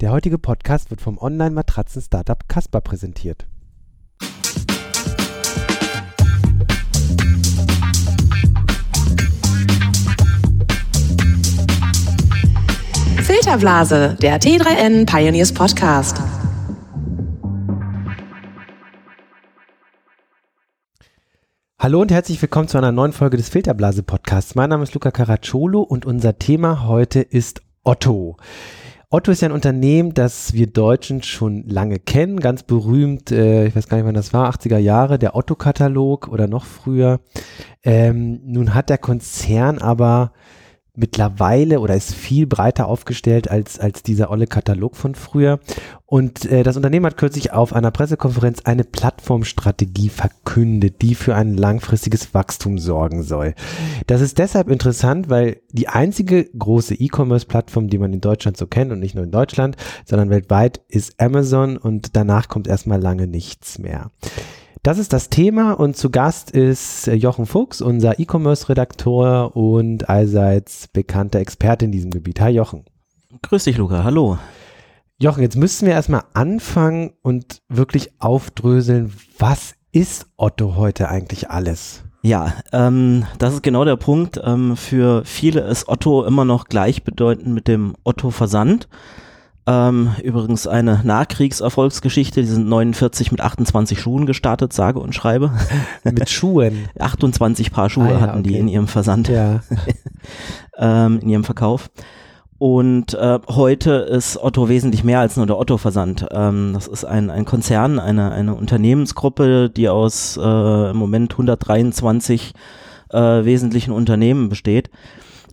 Der heutige Podcast wird vom Online-Matratzen-Startup Casper präsentiert. Filterblase, der T3N Pioneers Podcast. Hallo und herzlich willkommen zu einer neuen Folge des Filterblase Podcasts. Mein Name ist Luca Caracciolo und unser Thema heute ist Otto. Otto ist ja ein Unternehmen, das wir Deutschen schon lange kennen, ganz berühmt, äh, ich weiß gar nicht, wann das war, 80er Jahre, der Otto-Katalog oder noch früher. Ähm, nun hat der Konzern aber mittlerweile oder ist viel breiter aufgestellt als, als dieser olle Katalog von früher. Und äh, das Unternehmen hat kürzlich auf einer Pressekonferenz eine Plattformstrategie verkündet, die für ein langfristiges Wachstum sorgen soll. Das ist deshalb interessant, weil die einzige große E-Commerce-Plattform, die man in Deutschland so kennt und nicht nur in Deutschland, sondern weltweit, ist Amazon und danach kommt erstmal lange nichts mehr. Das ist das Thema und zu Gast ist äh, Jochen Fuchs, unser E-Commerce-Redaktor und allseits bekannter Experte in diesem Gebiet. Hi Jochen. Grüß dich, Luca. Hallo. Jochen, jetzt müssen wir erstmal anfangen und wirklich aufdröseln, was ist Otto heute eigentlich alles? Ja, ähm, das ist genau der Punkt. Ähm, für viele ist Otto immer noch gleichbedeutend mit dem Otto Versand. Ähm, übrigens eine Nachkriegserfolgsgeschichte. Die sind 49 mit 28 Schuhen gestartet, sage und schreibe. Mit Schuhen? 28 Paar Schuhe ah, ja, hatten okay. die in ihrem Versand, ja. ähm, in ihrem Verkauf. Und äh, heute ist Otto wesentlich mehr als nur der Otto-Versand. Ähm, das ist ein, ein Konzern, eine, eine Unternehmensgruppe, die aus äh, im Moment 123 äh, wesentlichen Unternehmen besteht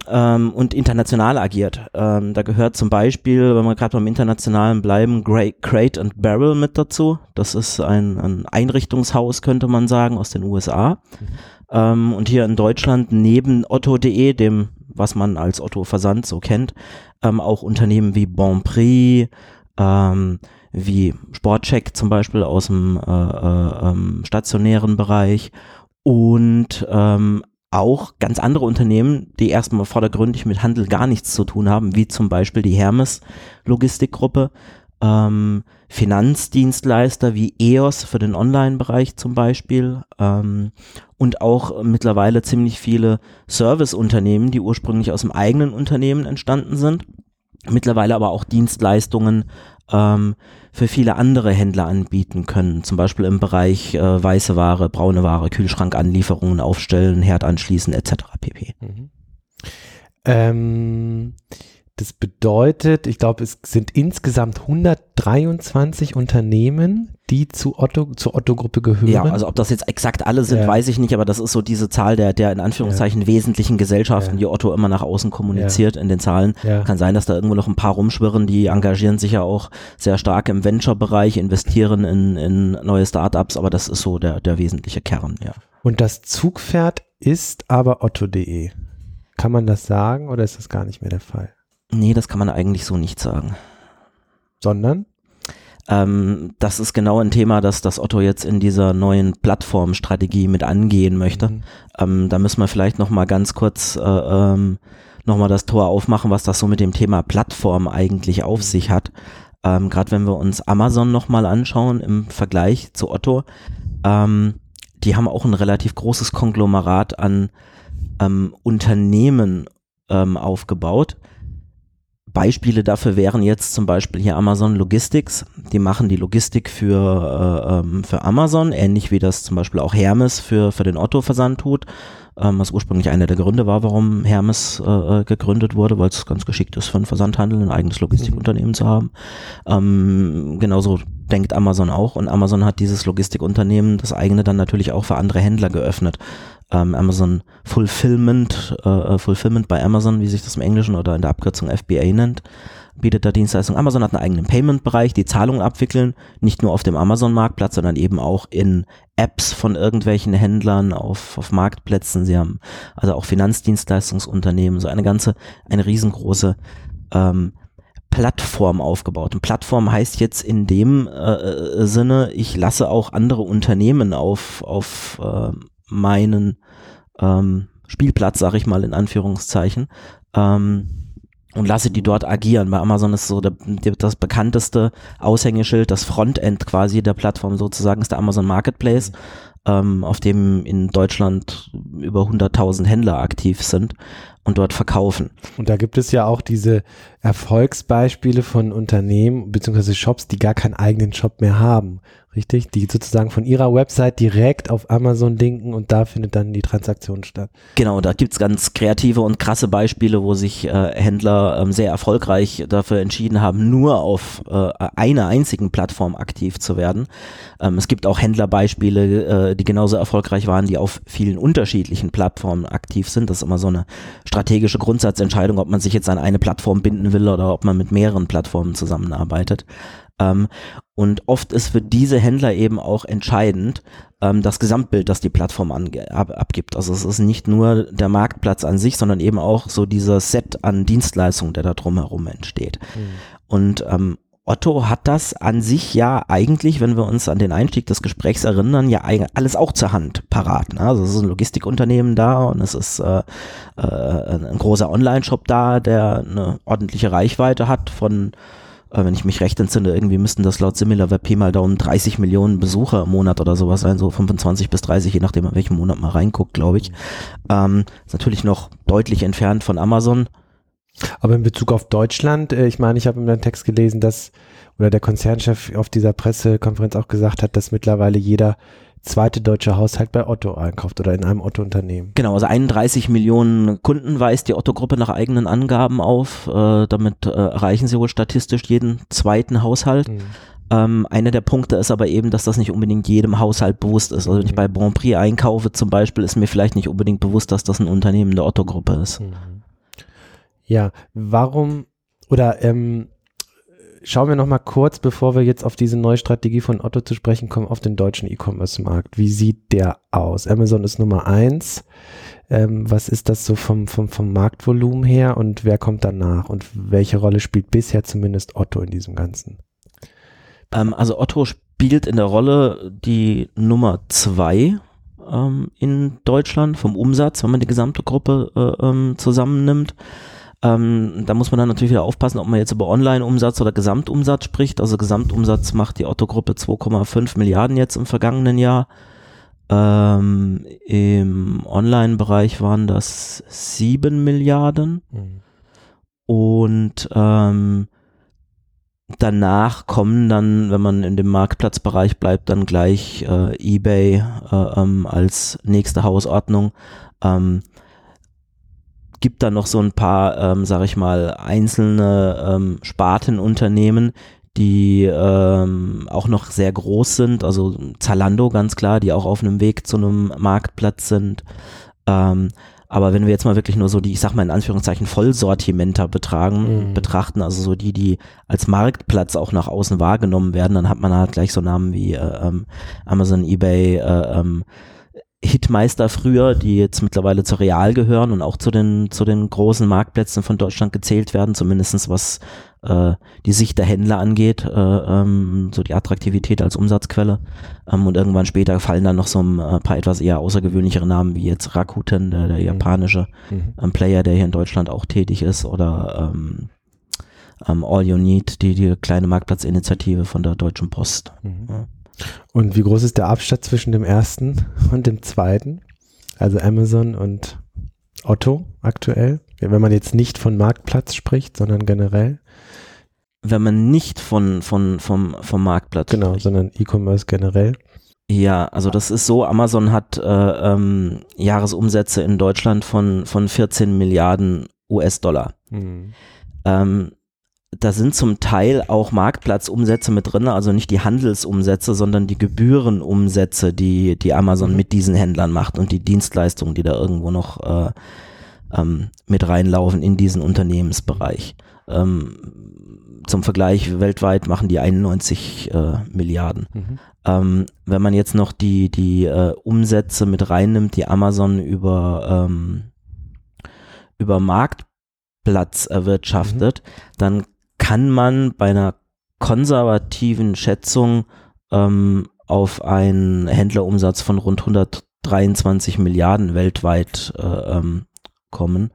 ähm, und international agiert. Ähm, da gehört zum Beispiel, wenn wir gerade beim Internationalen bleiben, Crate and Barrel mit dazu. Das ist ein, ein Einrichtungshaus, könnte man sagen, aus den USA. Mhm. Ähm, und hier in Deutschland neben Otto.de, dem, was man als Otto Versand so kennt, ähm, auch Unternehmen wie Bonprix, ähm, wie Sportcheck zum Beispiel aus dem äh, äh, ähm, stationären Bereich und ähm, auch ganz andere Unternehmen, die erstmal vordergründig mit Handel gar nichts zu tun haben, wie zum Beispiel die Hermes Logistikgruppe, ähm, Finanzdienstleister wie EOS für den Online-Bereich zum Beispiel ähm, und auch mittlerweile ziemlich viele Serviceunternehmen, die ursprünglich aus dem eigenen Unternehmen entstanden sind, mittlerweile aber auch Dienstleistungen ähm, für viele andere Händler anbieten können. Zum Beispiel im Bereich äh, weiße Ware, braune Ware, Kühlschrankanlieferungen aufstellen, Herd anschließen etc. pp. Mhm. Ähm, das bedeutet, ich glaube, es sind insgesamt 123 Unternehmen, die zu Otto, zur Otto-Gruppe gehören. Ja, also ob das jetzt exakt alle sind, ja. weiß ich nicht, aber das ist so diese Zahl der, der in Anführungszeichen ja. wesentlichen Gesellschaften, ja. die Otto immer nach außen kommuniziert in den Zahlen. Kann sein, dass da irgendwo noch ein paar rumschwirren, die engagieren sich ja auch sehr stark im Venture-Bereich, investieren in, in neue Startups, aber das ist so der, der wesentliche Kern, ja. Und das Zugpferd ist aber Otto.de. Kann man das sagen oder ist das gar nicht mehr der Fall? Nee, das kann man eigentlich so nicht sagen. Sondern? Ähm, das ist genau ein Thema, das das Otto jetzt in dieser neuen Plattformstrategie mit angehen möchte. Mhm. Ähm, da müssen wir vielleicht noch mal ganz kurz äh, ähm, noch mal das Tor aufmachen, was das so mit dem Thema Plattform eigentlich auf mhm. sich hat. Ähm, Gerade wenn wir uns Amazon noch mal anschauen im Vergleich zu Otto, ähm, die haben auch ein relativ großes Konglomerat an ähm, Unternehmen ähm, aufgebaut Beispiele dafür wären jetzt zum Beispiel hier Amazon Logistics. Die machen die Logistik für, äh, ähm, für Amazon, ähnlich wie das zum Beispiel auch Hermes für, für den Otto-Versand tut. Ähm, was ursprünglich einer der Gründe war, warum Hermes äh, äh gegründet wurde, weil es ganz geschickt ist für einen Versandhandel, ein eigenes Logistikunternehmen mhm. zu haben. Ähm, genauso denkt Amazon auch und Amazon hat dieses Logistikunternehmen, das eigene dann natürlich auch für andere Händler geöffnet ähm, Amazon Fulfillment, äh, äh, Fulfillment bei Amazon, wie sich das im Englischen oder in der Abkürzung FBA nennt, bietet da Dienstleistungen. Amazon hat einen eigenen Payment-Bereich, die Zahlungen abwickeln, nicht nur auf dem Amazon-Marktplatz, sondern eben auch in Apps von irgendwelchen Händlern auf, auf Marktplätzen. Sie haben also auch Finanzdienstleistungsunternehmen, so eine ganze, eine riesengroße ähm, Plattform aufgebaut. Und Plattform heißt jetzt in dem äh, äh Sinne, ich lasse auch andere Unternehmen auf, auf äh, meinen ähm, Spielplatz, sag ich mal in Anführungszeichen. Ähm, und lasse die dort agieren. Bei Amazon ist so der, das bekannteste Aushängeschild, das Frontend quasi der Plattform sozusagen ist der Amazon Marketplace, ähm, auf dem in Deutschland über 100.000 Händler aktiv sind und dort verkaufen. Und da gibt es ja auch diese Erfolgsbeispiele von Unternehmen bzw. Shops, die gar keinen eigenen Shop mehr haben. Richtig? Die sozusagen von ihrer Website direkt auf Amazon linken und da findet dann die Transaktion statt. Genau, da gibt's ganz kreative und krasse Beispiele, wo sich äh, Händler ähm, sehr erfolgreich dafür entschieden haben, nur auf äh, einer einzigen Plattform aktiv zu werden. Ähm, es gibt auch Händlerbeispiele, äh, die genauso erfolgreich waren, die auf vielen unterschiedlichen Plattformen aktiv sind. Das ist immer so eine strategische Grundsatzentscheidung, ob man sich jetzt an eine Plattform binden will oder ob man mit mehreren Plattformen zusammenarbeitet. Ähm, und oft ist für diese Händler eben auch entscheidend ähm, das Gesamtbild, das die Plattform ab abgibt. Also es ist nicht nur der Marktplatz an sich, sondern eben auch so dieser Set an Dienstleistungen, der da drumherum entsteht. Mhm. Und ähm, Otto hat das an sich ja eigentlich, wenn wir uns an den Einstieg des Gesprächs erinnern, ja alles auch zur Hand parat. Ne? Also es ist ein Logistikunternehmen da und es ist äh, äh, ein großer Online-Shop da, der eine ordentliche Reichweite hat von äh, wenn ich mich recht entsinne, irgendwie müssten das laut SimilarWeb mal Daumen 30 Millionen Besucher im Monat oder sowas sein, so 25 bis 30, je nachdem, in welchem Monat man reinguckt, glaube ich. Ähm, ist natürlich noch deutlich entfernt von Amazon. Aber in Bezug auf Deutschland, äh, ich meine, ich habe in deinem Text gelesen, dass, oder der Konzernchef auf dieser Pressekonferenz auch gesagt hat, dass mittlerweile jeder zweite deutsche Haushalt bei Otto einkauft oder in einem Otto-Unternehmen. Genau, also 31 Millionen Kunden weist die Otto-Gruppe nach eigenen Angaben auf. Äh, damit äh, erreichen sie wohl statistisch jeden zweiten Haushalt. Mhm. Ähm, einer der Punkte ist aber eben, dass das nicht unbedingt jedem Haushalt bewusst ist. Also wenn ich mhm. bei Grand Prix einkaufe zum Beispiel, ist mir vielleicht nicht unbedingt bewusst, dass das ein Unternehmen der Otto-Gruppe ist. Mhm. Ja, warum oder ähm, schauen wir noch mal kurz, bevor wir jetzt auf diese neue Strategie von Otto zu sprechen kommen, auf den deutschen E-Commerce-Markt. Wie sieht der aus? Amazon ist Nummer eins. Ähm, was ist das so vom, vom, vom Marktvolumen her und wer kommt danach? Und welche Rolle spielt bisher zumindest Otto in diesem Ganzen? Ähm, also Otto spielt in der Rolle die Nummer zwei ähm, in Deutschland vom Umsatz, wenn man die gesamte Gruppe äh, ähm, zusammennimmt. Ähm, da muss man dann natürlich wieder aufpassen, ob man jetzt über Online-Umsatz oder Gesamtumsatz spricht. Also Gesamtumsatz macht die Otto-Gruppe 2,5 Milliarden jetzt im vergangenen Jahr. Ähm, Im Online-Bereich waren das 7 Milliarden. Mhm. Und ähm, danach kommen dann, wenn man in dem Marktplatzbereich bleibt, dann gleich äh, eBay äh, ähm, als nächste Hausordnung. Ähm, gibt da noch so ein paar, ähm, sag ich mal, einzelne ähm, Spartenunternehmen, die ähm, auch noch sehr groß sind, also Zalando ganz klar, die auch auf einem Weg zu einem Marktplatz sind. Ähm, aber wenn wir jetzt mal wirklich nur so die, ich sag mal in Anführungszeichen, Vollsortimenter betragen, mhm. betrachten, also so die, die als Marktplatz auch nach außen wahrgenommen werden, dann hat man halt gleich so Namen wie äh, ähm, Amazon, eBay, äh, ähm, Hitmeister früher, die jetzt mittlerweile zu Real gehören und auch zu den, zu den großen Marktplätzen von Deutschland gezählt werden, zumindestens was äh, die Sicht der Händler angeht, äh, ähm, so die Attraktivität als Umsatzquelle. Ähm, und irgendwann später fallen dann noch so ein äh, paar etwas eher außergewöhnlichere Namen, wie jetzt Rakuten, der, der mhm. japanische mhm. ähm, Player, der hier in Deutschland auch tätig ist, oder ähm, ähm, All You Need, die, die kleine Marktplatzinitiative von der Deutschen Post. Mhm. Ja. Und wie groß ist der Abstand zwischen dem ersten und dem zweiten? Also Amazon und Otto aktuell? Wenn man jetzt nicht von Marktplatz spricht, sondern generell? Wenn man nicht von, von, vom, vom Marktplatz genau, spricht. Genau, sondern E-Commerce generell. Ja, also das ist so, Amazon hat äh, ähm, Jahresumsätze in Deutschland von, von 14 Milliarden US-Dollar. Mhm. Ähm, da sind zum Teil auch Marktplatzumsätze mit drin, also nicht die Handelsumsätze, sondern die Gebührenumsätze, die, die Amazon mhm. mit diesen Händlern macht und die Dienstleistungen, die da irgendwo noch äh, ähm, mit reinlaufen in diesen Unternehmensbereich. Ähm, zum Vergleich, weltweit machen die 91 äh, Milliarden. Mhm. Ähm, wenn man jetzt noch die, die äh, Umsätze mit reinnimmt, die Amazon über, ähm, über Marktplatz erwirtschaftet, mhm. dann kann man bei einer konservativen Schätzung ähm, auf einen Händlerumsatz von rund 123 Milliarden weltweit äh, ähm, kommen.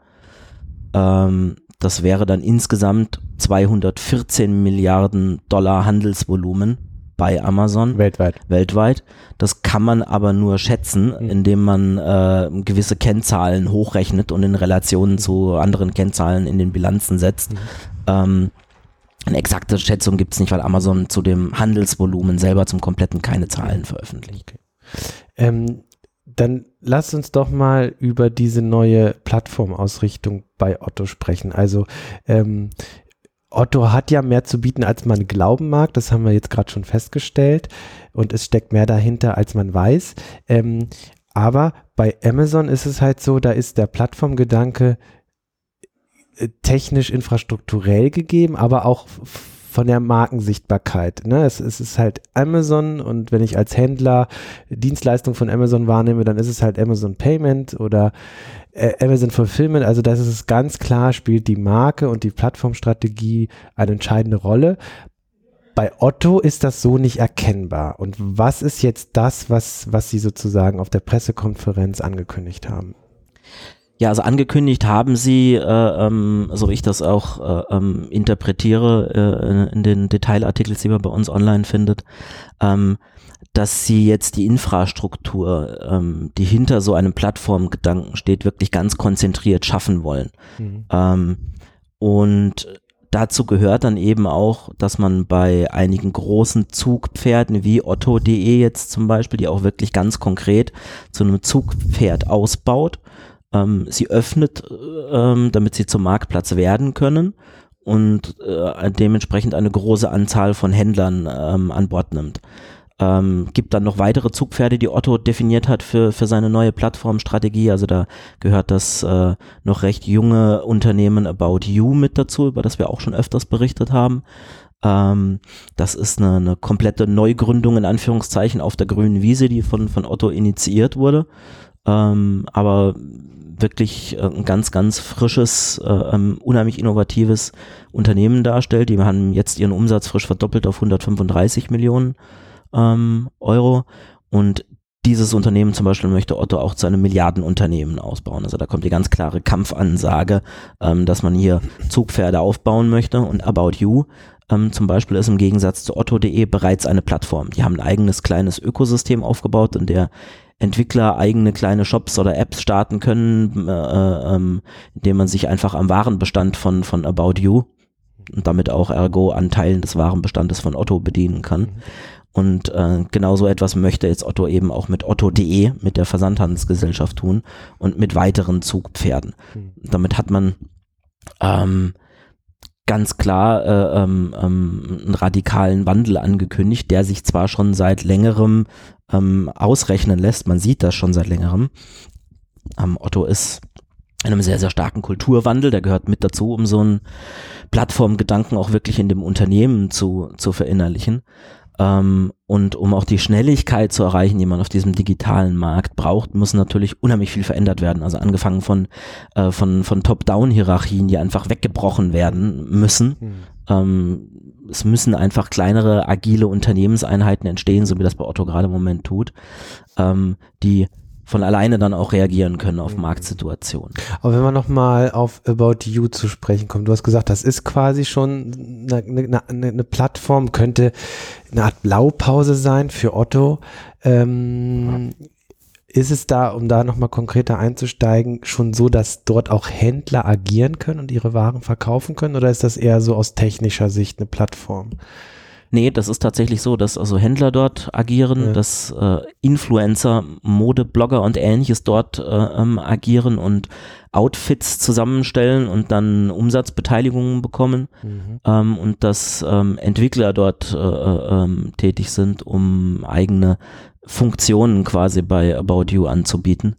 Ähm, Das wäre dann insgesamt 214 Milliarden Dollar Handelsvolumen bei Amazon Weltweit. weltweit. Das kann man aber nur schätzen, Mhm. indem man äh, gewisse Kennzahlen hochrechnet und in Relationen zu anderen Kennzahlen in den Bilanzen setzt. Mhm. Ähm, eine exakte Schätzung gibt es nicht, weil Amazon zu dem Handelsvolumen selber zum kompletten keine Zahlen veröffentlicht. Ähm, dann lass uns doch mal über diese neue Plattformausrichtung bei Otto sprechen. Also ähm, Otto hat ja mehr zu bieten, als man glauben mag. Das haben wir jetzt gerade schon festgestellt. Und es steckt mehr dahinter, als man weiß. Ähm, aber bei Amazon ist es halt so, da ist der Plattformgedanke technisch infrastrukturell gegeben, aber auch von der Markensichtbarkeit. Ne? Es, es ist halt Amazon und wenn ich als Händler Dienstleistung von Amazon wahrnehme, dann ist es halt Amazon Payment oder äh, Amazon Fulfillment. Also das ist ganz klar, spielt die Marke und die Plattformstrategie eine entscheidende Rolle. Bei Otto ist das so nicht erkennbar. Und was ist jetzt das, was, was Sie sozusagen auf der Pressekonferenz angekündigt haben? Ja, also angekündigt haben sie, äh, ähm, so wie ich das auch äh, ähm, interpretiere äh, in den Detailartikeln, die man bei uns online findet, ähm, dass sie jetzt die Infrastruktur, ähm, die hinter so einem Plattformgedanken steht, wirklich ganz konzentriert schaffen wollen. Ähm, und dazu gehört dann eben auch, dass man bei einigen großen Zugpferden wie Otto.de jetzt zum Beispiel, die auch wirklich ganz konkret zu einem Zugpferd ausbaut, ähm, sie öffnet, ähm, damit sie zum Marktplatz werden können und äh, dementsprechend eine große Anzahl von Händlern ähm, an Bord nimmt. Ähm, gibt dann noch weitere Zugpferde, die Otto definiert hat für, für seine neue Plattformstrategie. Also da gehört das äh, noch recht junge Unternehmen About You mit dazu, über das wir auch schon öfters berichtet haben. Ähm, das ist eine, eine komplette Neugründung in Anführungszeichen auf der grünen Wiese, die von, von Otto initiiert wurde. Ähm, aber wirklich äh, ein ganz, ganz frisches, äh, ähm, unheimlich innovatives Unternehmen darstellt. Die haben jetzt ihren Umsatz frisch verdoppelt auf 135 Millionen ähm, Euro und dieses Unternehmen zum Beispiel möchte Otto auch zu einem Milliardenunternehmen ausbauen. Also da kommt die ganz klare Kampfansage, ähm, dass man hier Zugpferde aufbauen möchte und About You ähm, zum Beispiel ist im Gegensatz zu Otto.de bereits eine Plattform. Die haben ein eigenes kleines Ökosystem aufgebaut, in der Entwickler eigene kleine Shops oder Apps starten können, äh, ähm, indem man sich einfach am Warenbestand von, von About You und damit auch ergo an Teilen des Warenbestandes von Otto bedienen kann. Und äh, genau so etwas möchte jetzt Otto eben auch mit Otto.de, mit der Versandhandelsgesellschaft tun und mit weiteren Zugpferden. Mhm. Damit hat man ähm, ganz klar äh, ähm, ähm, einen radikalen Wandel angekündigt, der sich zwar schon seit längerem ähm, ausrechnen lässt, man sieht das schon seit längerem. Ähm, Otto ist in einem sehr, sehr starken Kulturwandel, der gehört mit dazu, um so einen Plattformgedanken auch wirklich in dem Unternehmen zu, zu verinnerlichen. Ähm, und um auch die Schnelligkeit zu erreichen, die man auf diesem digitalen Markt braucht, muss natürlich unheimlich viel verändert werden. Also angefangen von, äh, von, von Top-Down-Hierarchien, die einfach weggebrochen werden müssen. Mhm. Ähm, es müssen einfach kleinere, agile Unternehmenseinheiten entstehen, so wie das bei Otto gerade im Moment tut, ähm, die von alleine dann auch reagieren können auf Mhm. Marktsituationen. Aber wenn man nochmal auf About You zu sprechen kommt, du hast gesagt, das ist quasi schon eine, eine, eine, eine Plattform, könnte eine Art Blaupause sein für Otto. Ähm, ist es da, um da nochmal konkreter einzusteigen, schon so, dass dort auch Händler agieren können und ihre Waren verkaufen können? Oder ist das eher so aus technischer Sicht eine Plattform? Nee, das ist tatsächlich so, dass also Händler dort agieren, Ja. dass äh, Influencer, Modeblogger und ähnliches dort äh, ähm, agieren und Outfits zusammenstellen und dann Umsatzbeteiligungen bekommen ähm, und dass ähm, Entwickler dort äh, äh, ähm, tätig sind, um eigene Funktionen quasi bei About You anzubieten.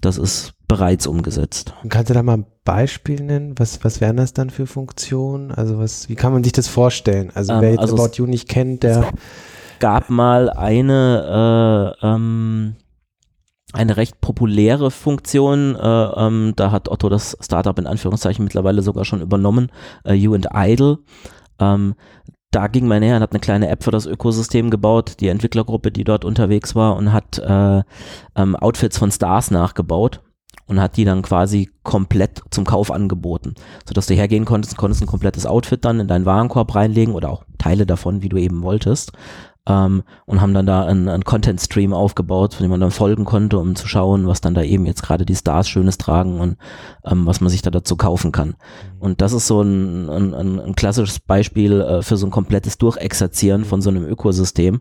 Das ist bereits umgesetzt. Und Kannst du da mal ein Beispiel nennen? Was, was wären das dann für Funktionen? Also was, wie kann man sich das vorstellen? Also Ähm, wer jetzt also About You nicht kennt, der gab mal eine, äh, ähm, eine recht populäre Funktion. Äh, ähm, da hat Otto das Startup in Anführungszeichen mittlerweile sogar schon übernommen, äh, You and Idle. Ähm, da ging man her und hat eine kleine App für das Ökosystem gebaut, die Entwicklergruppe, die dort unterwegs war und hat äh, ähm, Outfits von Stars nachgebaut und hat die dann quasi komplett zum Kauf angeboten, sodass du hergehen konntest, konntest ein komplettes Outfit dann in deinen Warenkorb reinlegen oder auch Teile davon, wie du eben wolltest ähm, und haben dann da einen, einen Content-Stream aufgebaut, von dem man dann folgen konnte, um zu schauen, was dann da eben jetzt gerade die Stars Schönes tragen und ähm, was man sich da dazu kaufen kann. Mhm. Und das ist so ein, ein, ein klassisches Beispiel äh, für so ein komplettes Durchexerzieren von so einem Ökosystem,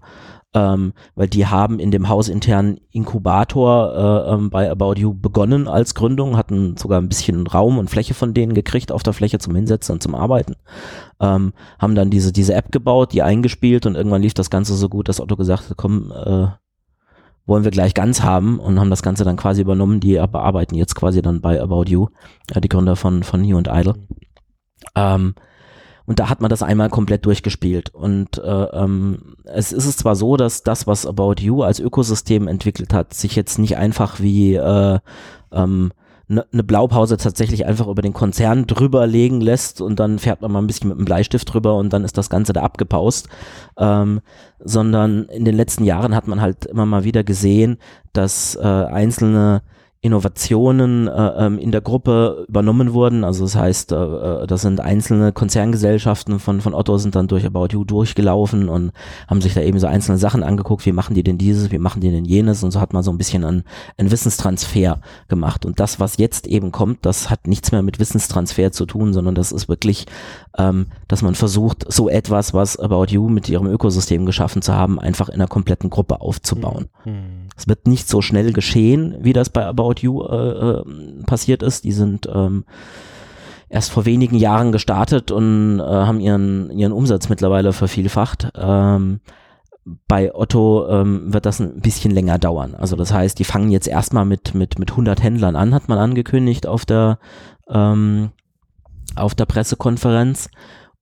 ähm, weil die haben in dem hausinternen Inkubator äh, ähm, bei About You begonnen als Gründung, hatten sogar ein bisschen Raum und Fläche von denen gekriegt auf der Fläche zum Hinsetzen und zum Arbeiten, ähm, haben dann diese, diese App gebaut, die eingespielt und irgendwann lief das Ganze so gut, dass Otto gesagt hat, komm, äh, wollen wir gleich ganz haben und haben das Ganze dann quasi übernommen, die bearbeiten jetzt quasi dann bei About You, äh, die Gründer von, von New und Idle. Ähm, und da hat man das einmal komplett durchgespielt. Und äh, ähm, es ist es zwar so, dass das, was About You als Ökosystem entwickelt hat, sich jetzt nicht einfach wie äh, ähm, eine ne Blaupause tatsächlich einfach über den Konzern drüber legen lässt und dann fährt man mal ein bisschen mit einem Bleistift drüber und dann ist das Ganze da abgepaust, ähm, sondern in den letzten Jahren hat man halt immer mal wieder gesehen, dass äh, einzelne Innovationen äh, ähm, in der Gruppe übernommen wurden. Also das heißt, äh, äh, das sind einzelne Konzerngesellschaften von, von Otto sind dann durch About You durchgelaufen und haben sich da eben so einzelne Sachen angeguckt, wie machen die denn dieses, wie machen die denn jenes und so hat man so ein bisschen einen, einen Wissenstransfer gemacht. Und das, was jetzt eben kommt, das hat nichts mehr mit Wissenstransfer zu tun, sondern das ist wirklich, ähm, dass man versucht, so etwas, was About You mit ihrem Ökosystem geschaffen zu haben, einfach in einer kompletten Gruppe aufzubauen. Mhm. Es wird nicht so schnell geschehen, wie das bei About You äh, äh, passiert ist. Die sind ähm, erst vor wenigen Jahren gestartet und äh, haben ihren, ihren Umsatz mittlerweile vervielfacht. Ähm, bei Otto ähm, wird das ein bisschen länger dauern. Also das heißt, die fangen jetzt erstmal mit, mit, mit 100 Händlern an, hat man angekündigt auf der, ähm, auf der Pressekonferenz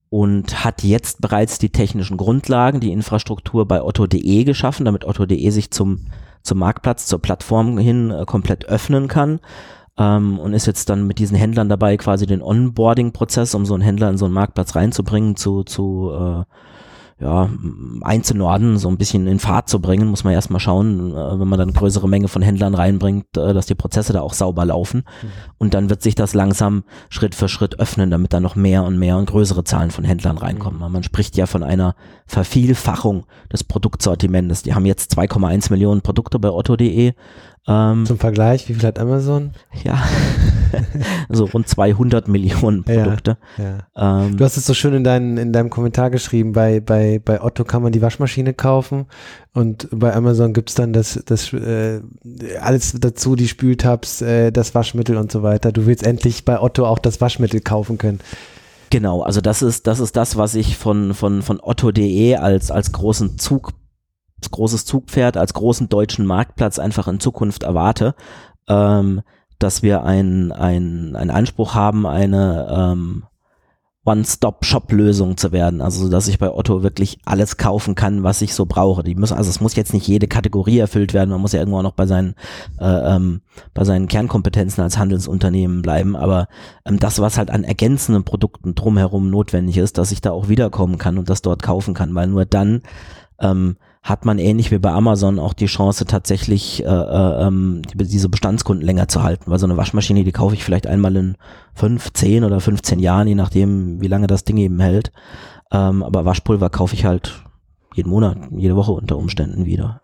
und hat jetzt bereits die technischen Grundlagen, die Infrastruktur bei otto.de geschaffen, damit otto.de sich zum zum Marktplatz, zur Plattform hin äh, komplett öffnen kann ähm, und ist jetzt dann mit diesen Händlern dabei, quasi den Onboarding-Prozess, um so einen Händler in so einen Marktplatz reinzubringen, zu, zu äh, ja, einzunorden, so ein bisschen in Fahrt zu bringen, muss man erstmal schauen, äh, wenn man dann eine größere Menge von Händlern reinbringt, äh, dass die Prozesse da auch sauber laufen. Mhm. Und dann wird sich das langsam Schritt für Schritt öffnen, damit da noch mehr und mehr und größere Zahlen von Händlern reinkommen. Mhm. Man spricht ja von einer Vervielfachung des Produktsortimentes. Die haben jetzt 2,1 Millionen Produkte bei otto.de ähm, Zum Vergleich, wie viel hat Amazon? Ja, so rund 200 Millionen Produkte. Ja, ja. Ähm, du hast es so schön in, dein, in deinem Kommentar geschrieben, bei, bei, bei Otto kann man die Waschmaschine kaufen und bei Amazon gibt es dann das, das äh, alles dazu, die Spültabs, äh, das Waschmittel und so weiter. Du willst endlich bei Otto auch das Waschmittel kaufen können. Genau, also das ist das ist das, was ich von von von Otto.de als als großen Zug großes Zugpferd, als großen deutschen Marktplatz einfach in Zukunft erwarte, ähm, dass wir einen ein Anspruch haben, eine ähm, One-Stop-Shop-Lösung zu werden. Also, dass ich bei Otto wirklich alles kaufen kann, was ich so brauche. Die müssen, also es muss jetzt nicht jede Kategorie erfüllt werden. Man muss ja irgendwo noch bei seinen, äh, ähm, bei seinen Kernkompetenzen als Handelsunternehmen bleiben. Aber ähm, das, was halt an ergänzenden Produkten drumherum notwendig ist, dass ich da auch wiederkommen kann und das dort kaufen kann, weil nur dann ähm, hat man ähnlich wie bei Amazon auch die Chance tatsächlich äh, äh, ähm, diese Bestandskunden länger zu halten, weil so eine Waschmaschine, die kaufe ich vielleicht einmal in fünf, zehn oder 15 Jahren, je nachdem, wie lange das Ding eben hält. Ähm, aber Waschpulver kaufe ich halt jeden Monat, jede Woche unter Umständen wieder.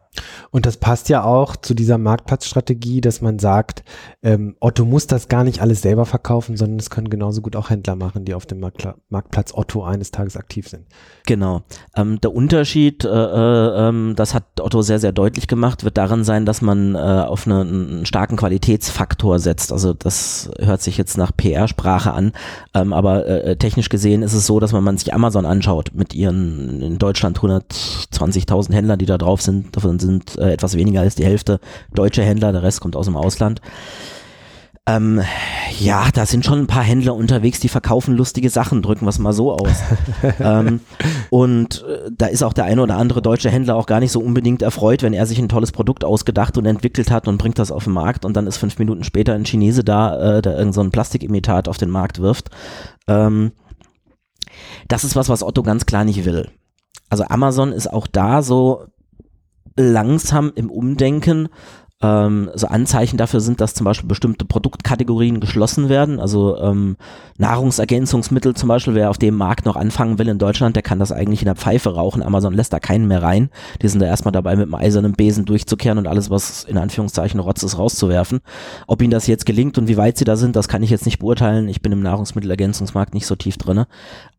Und das passt ja auch zu dieser Marktplatzstrategie, dass man sagt, ähm, Otto muss das gar nicht alles selber verkaufen, sondern es können genauso gut auch Händler machen, die auf dem Marktpla Marktplatz Otto eines Tages aktiv sind. Genau. Ähm, der Unterschied, äh, äh, ähm, das hat Otto sehr, sehr deutlich gemacht, wird darin sein, dass man äh, auf eine, einen starken Qualitätsfaktor setzt. Also das hört sich jetzt nach PR-Sprache an, ähm, aber äh, technisch gesehen ist es so, dass wenn man sich Amazon anschaut mit ihren in Deutschland 120.000 Händlern, die da drauf sind, davon sind sind äh, etwas weniger als die Hälfte deutsche Händler, der Rest kommt aus dem Ausland. Ähm, ja, da sind schon ein paar Händler unterwegs, die verkaufen lustige Sachen, drücken wir es mal so aus. ähm, und äh, da ist auch der eine oder andere deutsche Händler auch gar nicht so unbedingt erfreut, wenn er sich ein tolles Produkt ausgedacht und entwickelt hat und bringt das auf den Markt und dann ist fünf Minuten später ein Chinese da, äh, der irgend so ein Plastikimitat auf den Markt wirft. Ähm, das ist was, was Otto ganz klar nicht will. Also Amazon ist auch da so langsam im Umdenken ähm, so Anzeichen dafür sind, dass zum Beispiel bestimmte Produktkategorien geschlossen werden. Also ähm, Nahrungsergänzungsmittel zum Beispiel, wer auf dem Markt noch anfangen will in Deutschland, der kann das eigentlich in der Pfeife rauchen. Amazon lässt da keinen mehr rein. Die sind da erstmal dabei, mit einem eisernen Besen durchzukehren und alles, was in Anführungszeichen Rotz ist, rauszuwerfen. Ob ihnen das jetzt gelingt und wie weit sie da sind, das kann ich jetzt nicht beurteilen. Ich bin im Nahrungsmittelergänzungsmarkt nicht so tief drinne.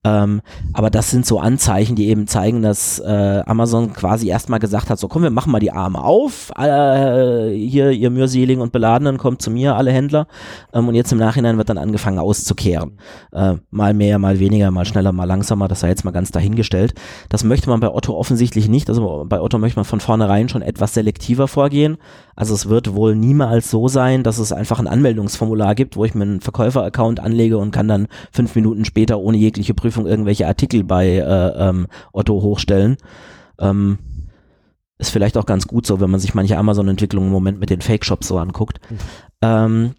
Ähm, aber das sind so Anzeichen, die eben zeigen, dass äh, Amazon quasi erstmal gesagt hat, so komm, wir machen mal die Arme auf, äh, hier ihr mühseligen und Beladenen kommt zu mir, alle Händler. Ähm, und jetzt im Nachhinein wird dann angefangen auszukehren. Äh, mal mehr, mal weniger, mal schneller, mal langsamer, das sei jetzt mal ganz dahingestellt. Das möchte man bei Otto offensichtlich nicht. Also bei Otto möchte man von vornherein schon etwas selektiver vorgehen. Also es wird wohl niemals so sein, dass es einfach ein Anmeldungsformular gibt, wo ich mir einen Verkäufer-Account anlege und kann dann fünf Minuten später ohne jegliche Prüfung irgendwelche Artikel bei äh, ähm, Otto hochstellen. Ähm, ist vielleicht auch ganz gut so, wenn man sich manche Amazon-Entwicklungen im Moment mit den Fake-Shops so anguckt. Mhm. Ähm,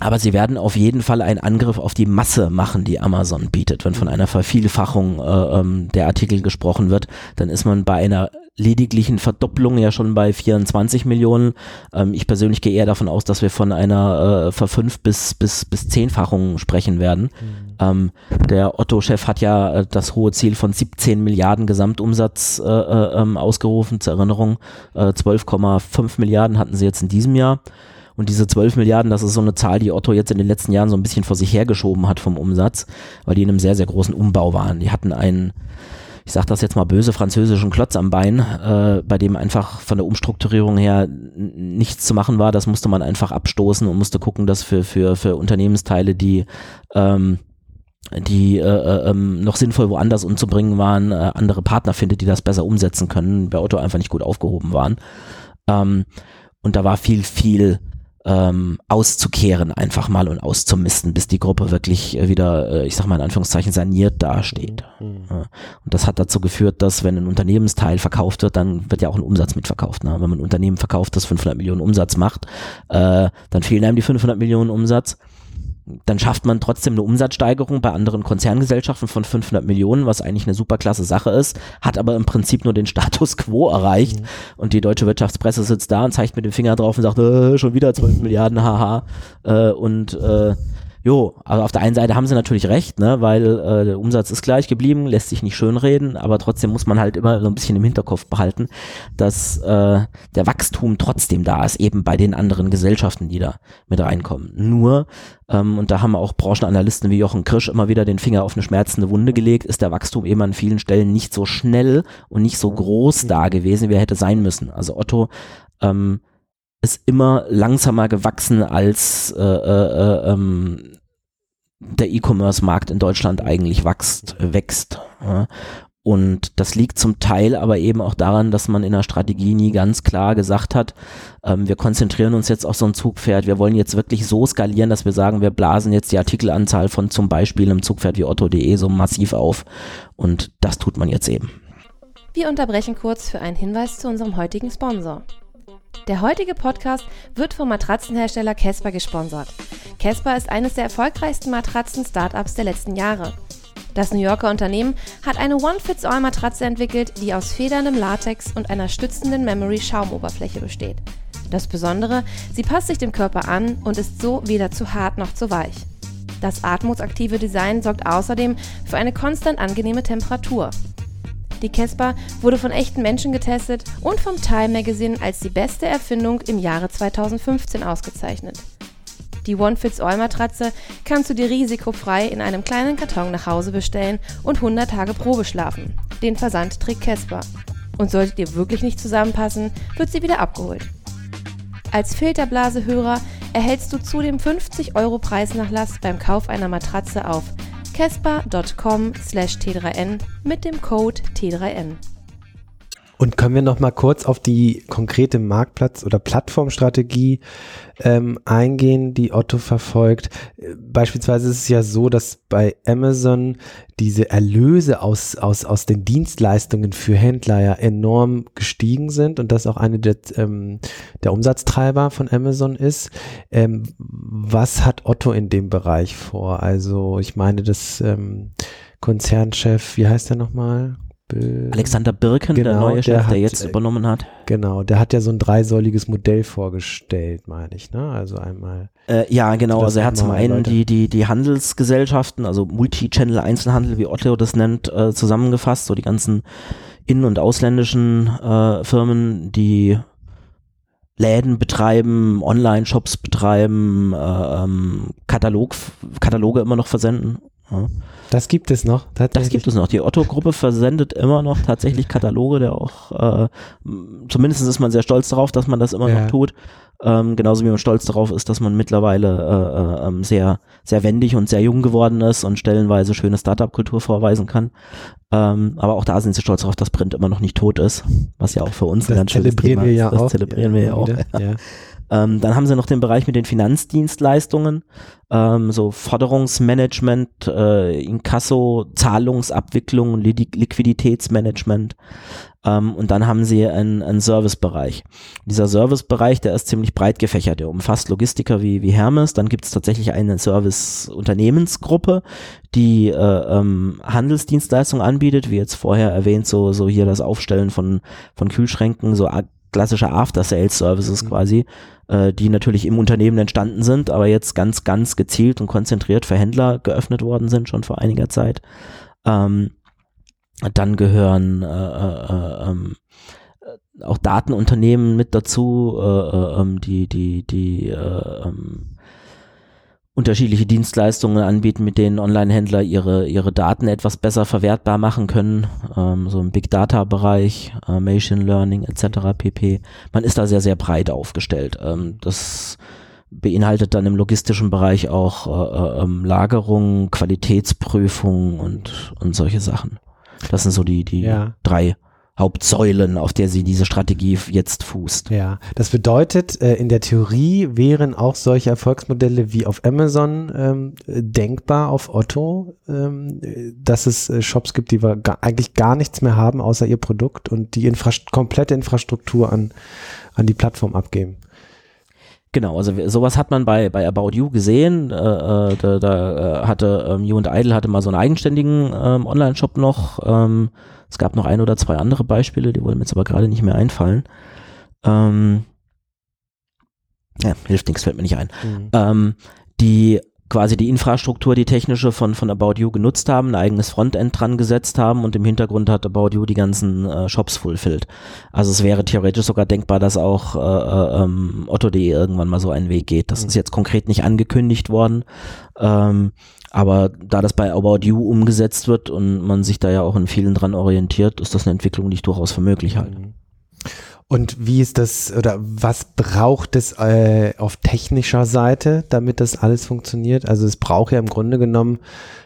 aber sie werden auf jeden Fall einen Angriff auf die Masse machen, die Amazon bietet. Wenn von einer Vervielfachung äh, ähm, der Artikel gesprochen wird, dann ist man bei einer lediglichen Verdopplung ja schon bei 24 Millionen. Ähm, ich persönlich gehe eher davon aus, dass wir von einer äh, Verfünf- bis, bis, bis Zehnfachung sprechen werden. Mhm. Ähm, der Otto-Chef hat ja äh, das hohe Ziel von 17 Milliarden Gesamtumsatz äh, äh, ähm, ausgerufen. Zur Erinnerung, äh, 12,5 Milliarden hatten sie jetzt in diesem Jahr. Und diese 12 Milliarden, das ist so eine Zahl, die Otto jetzt in den letzten Jahren so ein bisschen vor sich hergeschoben hat vom Umsatz, weil die in einem sehr, sehr großen Umbau waren. Die hatten einen, ich sage das jetzt mal böse, französischen Klotz am Bein, äh, bei dem einfach von der Umstrukturierung her nichts zu machen war. Das musste man einfach abstoßen und musste gucken, dass für, für, für Unternehmensteile, die ähm, die äh, äh, ähm, noch sinnvoll woanders umzubringen waren, äh, andere Partner findet, die das besser umsetzen können, bei Otto einfach nicht gut aufgehoben waren. Ähm, und da war viel, viel ähm, auszukehren einfach mal und auszumisten, bis die Gruppe wirklich äh, wieder, äh, ich sag mal in Anführungszeichen, saniert dasteht. Mhm. Und das hat dazu geführt, dass wenn ein Unternehmensteil verkauft wird, dann wird ja auch ein Umsatz mitverkauft. Ne? Wenn man ein Unternehmen verkauft, das 500 Millionen Umsatz macht, äh, dann fehlen einem die 500 Millionen Umsatz dann schafft man trotzdem eine Umsatzsteigerung bei anderen Konzerngesellschaften von 500 Millionen, was eigentlich eine super klasse Sache ist, hat aber im Prinzip nur den Status quo erreicht. Mhm. Und die deutsche Wirtschaftspresse sitzt da und zeigt mit dem Finger drauf und sagt, äh, schon wieder 12 Milliarden, haha. Äh, und äh, Jo, also auf der einen Seite haben sie natürlich recht, ne, weil äh, der Umsatz ist gleich geblieben, lässt sich nicht schönreden, aber trotzdem muss man halt immer so ein bisschen im Hinterkopf behalten, dass äh, der Wachstum trotzdem da ist, eben bei den anderen Gesellschaften, die da mit reinkommen. Nur, ähm, und da haben auch Branchenanalysten wie Jochen Krisch immer wieder den Finger auf eine schmerzende Wunde gelegt, ist der Wachstum eben an vielen Stellen nicht so schnell und nicht so groß da gewesen, wie er hätte sein müssen. Also Otto ähm, ist immer langsamer gewachsen als äh, äh, äh, ähm, der E-Commerce-Markt in Deutschland eigentlich wächst. wächst ja. Und das liegt zum Teil aber eben auch daran, dass man in der Strategie nie ganz klar gesagt hat, ähm, wir konzentrieren uns jetzt auf so ein Zugpferd, wir wollen jetzt wirklich so skalieren, dass wir sagen, wir blasen jetzt die Artikelanzahl von zum Beispiel einem Zugpferd wie otto.de so massiv auf. Und das tut man jetzt eben. Wir unterbrechen kurz für einen Hinweis zu unserem heutigen Sponsor. Der heutige Podcast wird vom Matratzenhersteller Casper gesponsert. Casper ist eines der erfolgreichsten Matratzen-Startups der letzten Jahre. Das New Yorker Unternehmen hat eine One-Fits-All-Matratze entwickelt, die aus federndem Latex und einer stützenden Memory-Schaumoberfläche besteht. Das Besondere, sie passt sich dem Körper an und ist so weder zu hart noch zu weich. Das atmungsaktive Design sorgt außerdem für eine konstant angenehme Temperatur. Die Casper wurde von echten Menschen getestet und vom Time Magazine als die beste Erfindung im Jahre 2015 ausgezeichnet. Die One-Fits-All-Matratze kannst du dir risikofrei in einem kleinen Karton nach Hause bestellen und 100 Tage Probe schlafen. Den Versand trägt Casper. Und sollte dir wirklich nicht zusammenpassen, wird sie wieder abgeholt. Als Filterblasehörer erhältst du zudem 50 Euro Preisnachlass beim Kauf einer Matratze auf casper.com slash t3n mit dem Code T3N. Und können wir noch mal kurz auf die konkrete Marktplatz- oder Plattformstrategie ähm, eingehen, die Otto verfolgt? Beispielsweise ist es ja so, dass bei Amazon diese Erlöse aus, aus, aus den Dienstleistungen für Händler ja enorm gestiegen sind und das auch eine der, ähm, der Umsatztreiber von Amazon ist. Ähm, was hat Otto in dem Bereich vor? Also ich meine, das ähm, Konzernchef, wie heißt der nochmal? Alexander Birken, der Genau, neue der Chef, der, hat, jetzt äh, übernommen hat. Genau, der hat ja so ein dreisäuliges Modell vorgestellt, meine ich. Ne? Also einmal. Äh, ja, genau. Also er hat zum einen die, die, die Handelsgesellschaften, also Multi-Channel-Einzelhandel, wie Otto das nennt, äh, zusammengefasst. So die ganzen in- und ausländischen äh, Firmen, die Läden betreiben, Online-Shops betreiben, äh, ähm, Katalog, Kataloge immer noch versenden. Ja. Das gibt es noch. Das gibt es noch. Die Otto-Gruppe versendet immer noch tatsächlich Kataloge, der auch, äh, zumindest ist man sehr stolz darauf, dass man das immer Ja. noch tut. Ähm, genauso wie man stolz darauf ist, dass man mittlerweile äh, äh, ähm, sehr, sehr wendig und sehr jung geworden ist und stellenweise schöne Startup-Kultur vorweisen kann. Ähm, aber auch da sind sie stolz darauf, dass Print immer noch nicht tot ist, was ja auch für uns ein Das ganz schönes zelebrieren Thema wir ist. ja das auch. zelebrieren wir ja auch. wieder. Ja. Ähm, dann haben sie noch den Bereich mit den Finanzdienstleistungen, ähm, so Forderungsmanagement, äh, Inkasso, Zahlungsabwicklung, Lidi- Liquiditätsmanagement. Ähm, und dann haben sie einen, einen Servicebereich. Dieser Servicebereich, der ist ziemlich breit gefächert. Der umfasst Logistiker wie, wie Hermes. Dann gibt es tatsächlich eine Service-Unternehmensgruppe, die äh, ähm, Handelsdienstleistungen anbietet, wie jetzt vorher erwähnt, so, so hier das Aufstellen von, von Kühlschränken, so klassische After-Sales-Services Mhm. quasi, äh, die natürlich im Unternehmen entstanden sind, aber jetzt ganz, ganz gezielt und konzentriert für Händler geöffnet worden sind, schon vor einiger Zeit. Ähm, dann gehören äh, äh, äh, ähm, äh, auch Datenunternehmen mit dazu, äh, äh, ähm, die, die, die äh, ähm, unterschiedliche Dienstleistungen anbieten, mit denen Online-Händler ihre, ihre Daten etwas besser verwertbar machen können, ähm, so im Big Data-Bereich, äh, Machine Learning etc. pp. Man ist da sehr, sehr breit aufgestellt. Ähm, das beinhaltet dann im logistischen Bereich auch äh, äh, ähm, Lagerung, Qualitätsprüfung und, und solche Sachen. Das sind so die, die Ja. drei Hauptsäulen, auf der sie diese Strategie jetzt fußt. Ja, das bedeutet, äh, in der Theorie wären auch solche Erfolgsmodelle wie auf Amazon ähm, äh, denkbar auf Otto, ähm, äh, dass es äh, Shops gibt, die wir eigentlich gar nichts mehr haben, außer ihr Produkt und die Infrast komplette Infrastruktur an, an die Plattform abgeben. Genau, also sowas hat man bei, bei About You gesehen. Äh, äh, da da hatte ähm, You and Idle hatte mal so einen eigenständigen ähm, Online-Shop noch. Ähm, es gab noch ein oder zwei andere Beispiele, die wollen mir jetzt aber gerade nicht mehr einfallen. Ähm, ja, hilft nichts, fällt mir nicht ein. Ähm, die quasi die Infrastruktur, die technische von, von About You genutzt haben, ein eigenes Frontend dran gesetzt haben und im Hintergrund hat About You die ganzen äh, Shops fulfilled. Also es wäre theoretisch sogar denkbar, dass auch äh, äh, ähm, Otto.de irgendwann mal so einen Weg geht. Das Mhm. ist jetzt konkret nicht angekündigt worden. Ähm, aber da das bei About You umgesetzt wird und man sich da ja auch in vielen dran orientiert, ist das eine Entwicklung, die ich durchaus für möglich halte. Mhm. Und wie ist das oder was braucht es äh, auf technischer Seite, damit das alles funktioniert? Also es braucht ja im Grunde genommen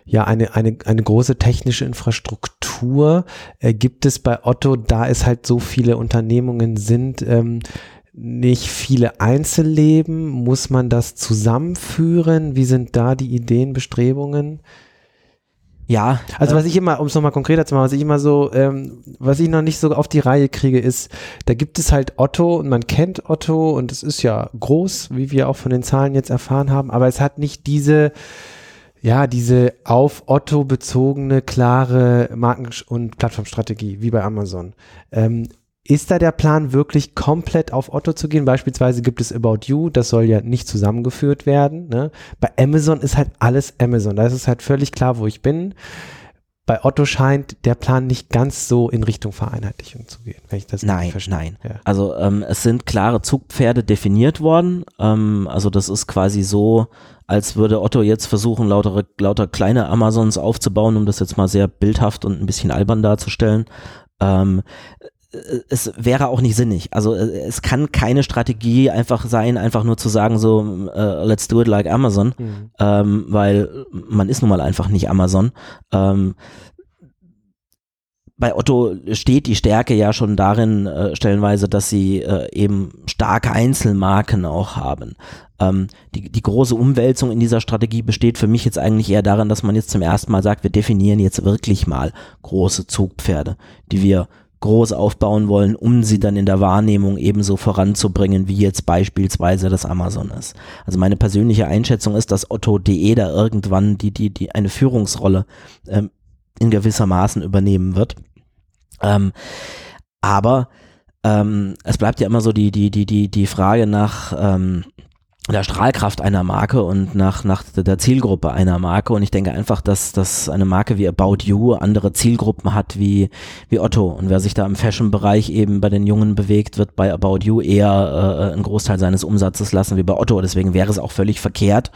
ja eine, eine, eine große technische Infrastruktur. Äh, gibt es bei Otto, da es halt so viele Unternehmungen sind, ähm, nicht viele Einzelleben? Muss man das zusammenführen? Wie sind da die Ideen, Bestrebungen? Ja, Also äh, was ich immer, um es nochmal konkreter zu machen, was ich immer so, ähm, was ich noch nicht so auf die Reihe kriege, ist, da gibt es halt Otto und man kennt Otto und es ist ja groß, wie wir auch von den Zahlen jetzt erfahren haben, aber es hat nicht diese, ja, diese auf Otto bezogene, klare Marken- und Plattformstrategie, wie bei Amazon. Ähm, ist da der Plan wirklich komplett auf Otto zu gehen? Beispielsweise gibt es About You, das soll ja nicht zusammengeführt werden. Ne? Bei Amazon ist halt alles Amazon. Da ist es halt völlig klar, wo ich bin. Bei Otto scheint der Plan nicht ganz so in Richtung Vereinheitlichung zu gehen, wenn ich das Nein, verstehe. nein. Ja. Also ähm, es sind klare Zugpferde definiert worden. Ähm, also das ist quasi so, als würde Otto jetzt versuchen, lauter, lauter kleine Amazons aufzubauen, um das jetzt mal sehr bildhaft und ein bisschen albern darzustellen. Ähm, äh, es wäre auch nicht sinnig. Also äh, es kann keine Strategie einfach sein, einfach nur zu sagen so, äh, let's do it like Amazon, Mhm. ähm, weil man ist nun mal einfach nicht Amazon. Ähm, bei Otto steht die Stärke ja schon darin, äh, stellenweise, dass sie äh, eben starke Einzelmarken auch haben. Ähm, die, die große Umwälzung in dieser Strategie besteht für mich jetzt eigentlich eher darin, dass man jetzt zum ersten Mal sagt, wir definieren jetzt wirklich mal große Zugpferde, die wir groß aufbauen wollen, um sie dann in der Wahrnehmung ebenso voranzubringen, wie jetzt beispielsweise das Amazon ist. Also meine persönliche Einschätzung ist, dass Otto.de da irgendwann die, die, die eine Führungsrolle ähm, in gewisser Maßen übernehmen wird. Ähm, aber ähm, es bleibt ja immer so die, die, die, die, die Frage nach, ähm, der Strahlkraft einer Marke und nach, nach der Zielgruppe einer Marke. Und ich denke einfach, dass, dass eine Marke wie About You andere Zielgruppen hat wie, wie Otto. Und wer sich da im Fashion-Bereich eben bei den Jungen bewegt, wird bei About You eher äh, einen Großteil seines Umsatzes lassen wie bei Otto. Deswegen wäre es auch völlig verkehrt,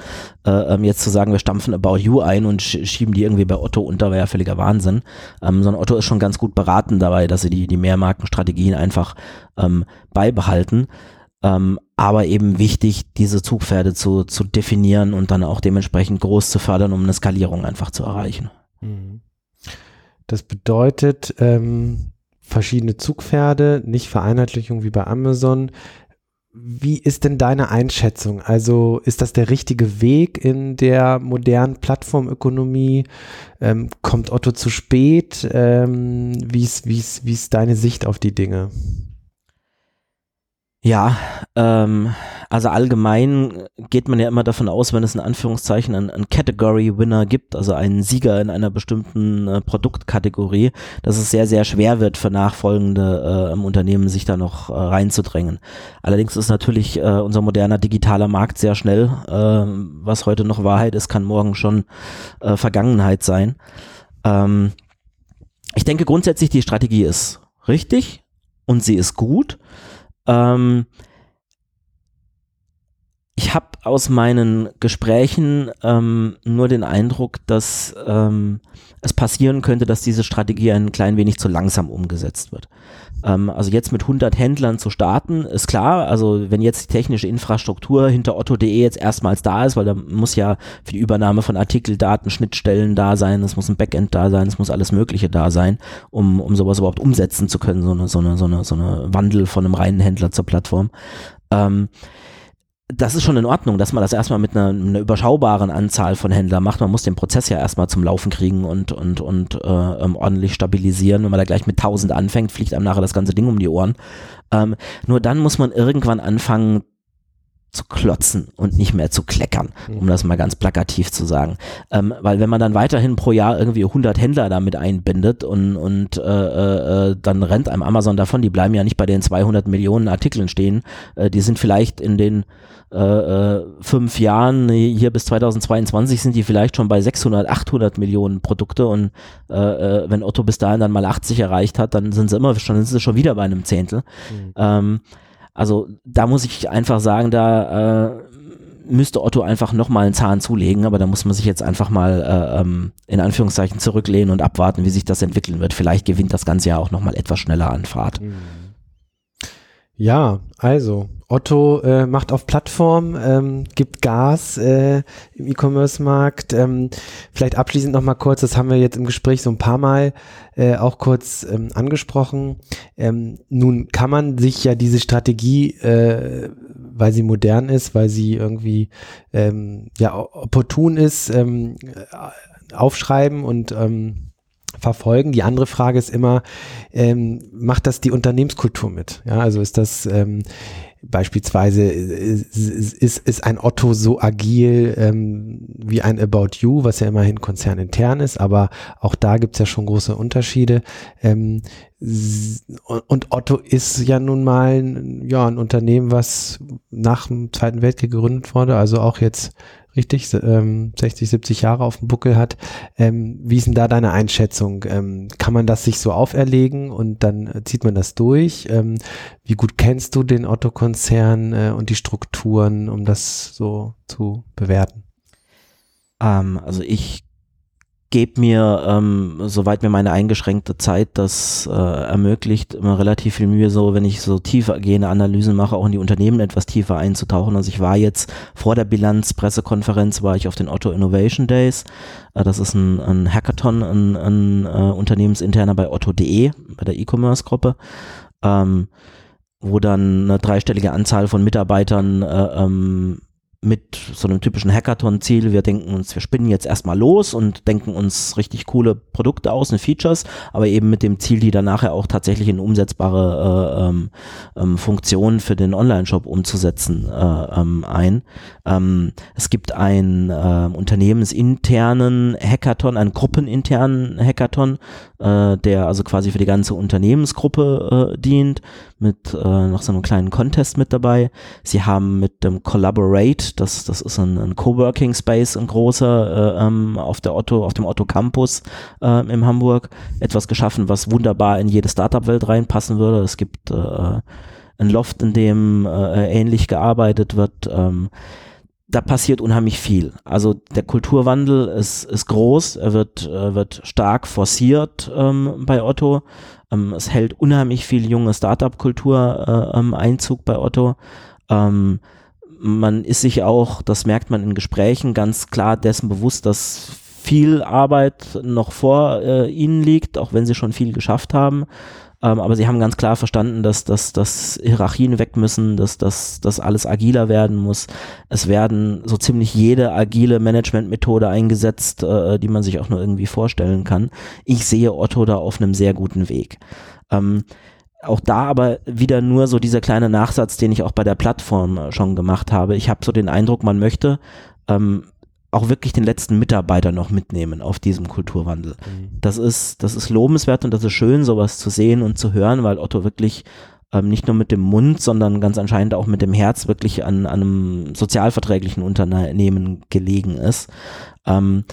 äh, ähm, jetzt zu sagen, wir stampfen About You ein und schieben die irgendwie bei Otto unter, wäre ja völliger Wahnsinn. Ähm, sondern Otto ist schon ganz gut beraten dabei, dass sie die, die Mehrmarkenstrategien einfach ähm, beibehalten. Ähm, aber eben wichtig, diese Zugpferde zu, zu definieren und dann auch dementsprechend groß zu fördern, um eine Skalierung einfach zu erreichen. Mhm. Das bedeutet, ähm, verschiedene Zugpferde, nicht Vereinheitlichung wie bei Amazon. Wie ist denn deine Einschätzung? Also ist das der richtige Weg in der modernen Plattformökonomie? Ähm, kommt Otto zu spät? Ähm, wie, ist, wie, ist, wie ist deine Sicht auf die Dinge? Ja, ähm, also allgemein geht man ja immer davon aus, wenn es in Anführungszeichen einen, einen Category-Winner gibt, also einen Sieger in einer bestimmten äh, Produktkategorie, dass es sehr, sehr schwer wird für nachfolgende äh, Unternehmen, sich da noch äh, reinzudrängen. Allerdings ist natürlich äh, unser moderner digitaler Markt sehr schnell. Äh, was heute noch Wahrheit ist, kann morgen schon äh, Vergangenheit sein. Ähm, ich denke grundsätzlich, die Strategie ist richtig und sie ist gut. Ähm, ich habe aus meinen Gesprächen ähm, nur den Eindruck, dass ähm, es passieren könnte, dass diese Strategie ein klein wenig zu langsam umgesetzt wird. Ähm, also jetzt mit 100 Händlern zu starten, ist klar. Also wenn jetzt die technische Infrastruktur hinter otto.de jetzt erstmals da ist, weil da muss ja für die Übernahme von Artikeldaten Schnittstellen da sein, es muss ein Backend da sein, es muss alles Mögliche da sein, um, um sowas überhaupt umsetzen zu können, so eine, so eine, so eine, so eine Wandel von einem reinen Händler zur Plattform. Ähm, das ist schon in Ordnung, dass man das erstmal mit einer, einer, überschaubaren Anzahl von Händlern macht. Man muss den Prozess ja erstmal zum Laufen kriegen und, und, und äh, ähm, ordentlich stabilisieren. Wenn man da gleich mit 1000 anfängt, fliegt einem nachher das ganze Ding um die Ohren. Ähm, nur dann muss man irgendwann anfangen zu klotzen und nicht mehr zu kleckern, um mhm. das mal ganz plakativ zu sagen. Ähm, weil wenn man dann weiterhin pro Jahr irgendwie 100 Händler damit einbindet und, und äh, äh, äh, dann rennt einem Amazon davon, die bleiben ja nicht bei den 200 Millionen Artikeln stehen, äh, die sind vielleicht in den äh, äh, fünf Jahren, hier bis 2022 sind die vielleicht schon bei 600, 800 Millionen Produkte und äh, äh, wenn Otto bis dahin dann mal 80 erreicht hat, dann sind sie immer schon, sind sie schon wieder bei einem Zehntel. Mhm. Ähm, also da muss ich einfach sagen, da äh, müsste Otto einfach nochmal einen Zahn zulegen, aber da muss man sich jetzt einfach mal äh, ähm, in Anführungszeichen zurücklehnen und abwarten, wie sich das entwickeln wird. Vielleicht gewinnt das Ganze ja auch nochmal etwas schneller an Fahrt. Mhm. Ja, also Otto äh, macht auf Plattform, ähm, gibt Gas äh, im E-Commerce-Markt. Ähm, vielleicht abschließend noch mal kurz, das haben wir jetzt im Gespräch so ein paar Mal äh, auch kurz ähm, angesprochen. Ähm, nun kann man sich ja diese Strategie, äh, weil sie modern ist, weil sie irgendwie ähm, ja opportun ist, ähm, aufschreiben und ähm, verfolgen. Die andere Frage ist immer, ähm, macht das die Unternehmenskultur mit? Ja, also ist das ähm, beispielsweise ist, ist, ist ein Otto so agil ähm, wie ein About You, was ja immerhin konzernintern ist, aber auch da gibt's ja schon große Unterschiede. Ähm, und Otto ist ja nun mal ja, ein Unternehmen, was nach dem Zweiten Weltkrieg gegründet wurde, also auch jetzt richtig, ähm, 60, 70 Jahre auf dem Buckel hat. Ähm, wie ist denn da deine Einschätzung? Ähm, kann man das sich so auferlegen und dann äh, zieht man das durch? Ähm, wie gut kennst du den Otto-Konzern äh, und die Strukturen, um das so zu bewerten? Ähm, also ich gebe mir, ähm, soweit mir meine eingeschränkte Zeit das äh, ermöglicht, immer relativ viel Mühe, so wenn ich so tiefer gehende Analysen mache, auch in die Unternehmen etwas tiefer einzutauchen. Also ich war jetzt vor der Bilanz-Pressekonferenz, war ich auf den Otto Innovation Days. Äh, das ist ein, ein Hackathon, ein, ein äh, unternehmensinterner bei otto.de, bei der E-Commerce-Gruppe. Ähm, wo dann eine dreistellige Anzahl von Mitarbeitern äh, ähm, mit so einem typischen Hackathon-Ziel. Wir denken uns, wir spinnen jetzt erstmal los und denken uns richtig coole Produkte aus und Features, aber eben mit dem Ziel, die dann nachher auch tatsächlich in umsetzbare äh, ähm, ähm, Funktionen für den Online-Shop umzusetzen äh, ähm, ein. Ähm, es gibt einen äh, unternehmensinternen Hackathon, einen gruppeninternen Hackathon, äh, der also quasi für die ganze Unternehmensgruppe äh, dient, mit äh, noch so einem kleinen Contest mit dabei. Sie haben mit dem Collaborate, das, das ist ein, ein Coworking Space, ein großer äh, ähm, auf der Otto, auf dem Otto Campus äh, in Hamburg, etwas geschaffen, was wunderbar in jede Startup-Welt reinpassen würde. Es gibt äh, ein Loft, in dem äh, ähnlich gearbeitet wird. Ähm, da passiert unheimlich viel. Also der Kulturwandel ist, ist groß, er wird, äh, wird stark forciert ähm, bei Otto. Ähm, es hält unheimlich viel junge Startup-Kultur äh, ähm, Einzug bei Otto. Ähm, man ist sich auch, das merkt man in Gesprächen, ganz klar dessen bewusst, dass viel Arbeit noch vor äh, ihnen liegt, auch wenn sie schon viel geschafft haben. Ähm, aber sie haben ganz klar verstanden, dass, dass, dass Hierarchien weg müssen, dass, dass, dass alles agiler werden muss. Es werden so ziemlich jede agile Managementmethode eingesetzt, äh, die man sich auch nur irgendwie vorstellen kann. Ich sehe Otto da auf einem sehr guten Weg. Ähm, auch da aber wieder nur so dieser kleine Nachsatz, den ich auch bei der Plattform äh, schon gemacht habe. Ich habe so den Eindruck, man möchte ähm, auch wirklich den letzten Mitarbeiter noch mitnehmen auf diesem Kulturwandel. Mhm. Das ist, das ist lobenswert und das ist schön, sowas zu sehen und zu hören, weil Otto wirklich ähm, nicht nur mit dem Mund, sondern ganz anscheinend auch mit dem Herz wirklich an, an einem sozialverträglichen Unternehmen gelegen ist. Ähm,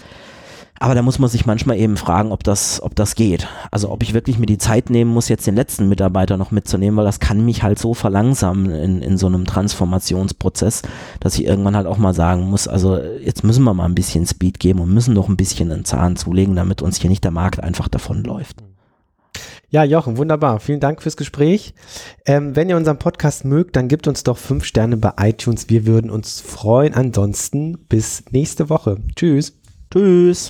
aber da muss man sich manchmal eben fragen, ob das, ob das geht. Also ob ich wirklich mir die Zeit nehmen muss, jetzt den letzten Mitarbeiter noch mitzunehmen, weil das kann mich halt so verlangsamen in, in so einem Transformationsprozess, dass ich irgendwann halt auch mal sagen muss, also jetzt müssen wir mal ein bisschen Speed geben und müssen noch ein bisschen einen Zahn zulegen, damit uns hier nicht der Markt einfach davonläuft. Ja, Jochen, wunderbar. Vielen Dank fürs Gespräch. Ähm, wenn ihr unseren Podcast mögt, dann gebt uns doch fünf Sterne bei iTunes. Wir würden uns freuen. Ansonsten bis nächste Woche. Tschüss. Tschüss.